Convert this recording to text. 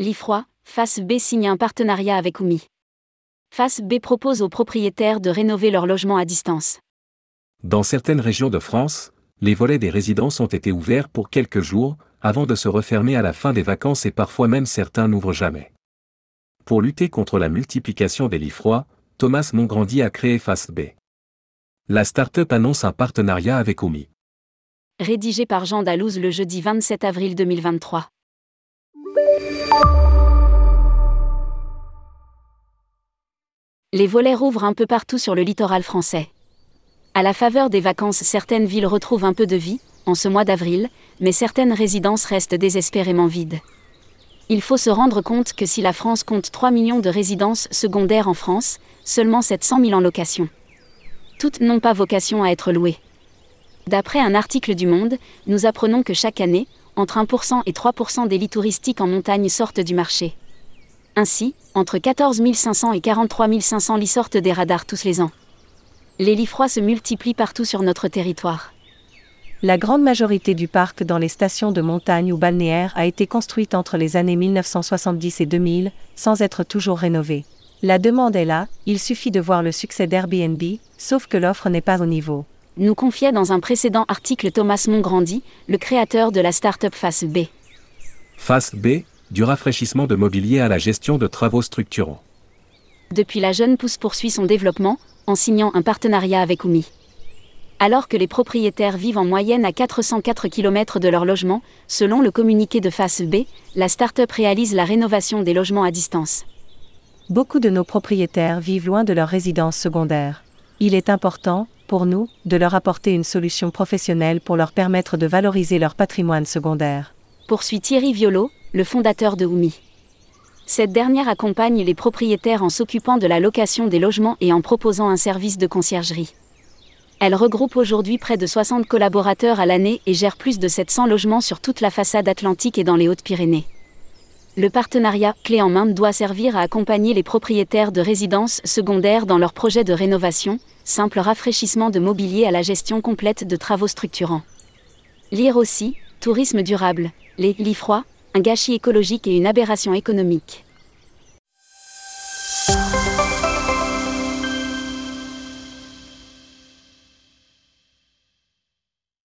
L'IFROI, Face B signe un partenariat avec Oumi. Face B propose aux propriétaires de rénover leur logement à distance. Dans certaines régions de France, les volets des résidences ont été ouverts pour quelques jours, avant de se refermer à la fin des vacances et parfois même certains n'ouvrent jamais. Pour lutter contre la multiplication des lits froids, Thomas Mongrandi a créé Face B. La start-up annonce un partenariat avec Oumi. Rédigé par Jean Dalouse le jeudi 27 avril 2023. Les volets rouvrent un peu partout sur le littoral français. À la faveur des vacances, certaines villes retrouvent un peu de vie, en ce mois d'avril, mais certaines résidences restent désespérément vides. Il faut se rendre compte que si la France compte 3 millions de résidences secondaires en France, seulement 700 000 en location. Toutes n'ont pas vocation à être louées. D'après un article du Monde, nous apprenons que chaque année, entre 1% et 3% des lits touristiques en montagne sortent du marché. Ainsi, entre 14 500 et 43 500 lits sortent des radars tous les ans. Les lits froids se multiplient partout sur notre territoire. La grande majorité du parc dans les stations de montagne ou balnéaires a été construite entre les années 1970 et 2000, sans être toujours rénovée. La demande est là, il suffit de voir le succès d'Airbnb, sauf que l'offre n'est pas au niveau. Nous confiait dans un précédent article Thomas Mongrandi, le créateur de la start-up Face B. Face B, du rafraîchissement de mobilier à la gestion de travaux structurants. Depuis la jeune pousse poursuit son développement, en signant un partenariat avec Oumi. Alors que les propriétaires vivent en moyenne à 404 km de leur logement, selon le communiqué de Face B, la start-up réalise la rénovation des logements à distance. Beaucoup de nos propriétaires vivent loin de leur résidence secondaire. Il est important, pour nous, de leur apporter une solution professionnelle pour leur permettre de valoriser leur patrimoine secondaire. Poursuit Thierry Violo, le fondateur de Oumi. Cette dernière accompagne les propriétaires en s'occupant de la location des logements et en proposant un service de conciergerie. Elle regroupe aujourd'hui près de 60 collaborateurs à l'année et gère plus de 700 logements sur toute la façade atlantique et dans les Hautes-Pyrénées. Le partenariat clé en main doit servir à accompagner les propriétaires de résidences secondaires dans leurs projets de rénovation, simple rafraîchissement de mobilier à la gestion complète de travaux structurants. Lire aussi, tourisme durable, les lits froids, un gâchis écologique et une aberration économique.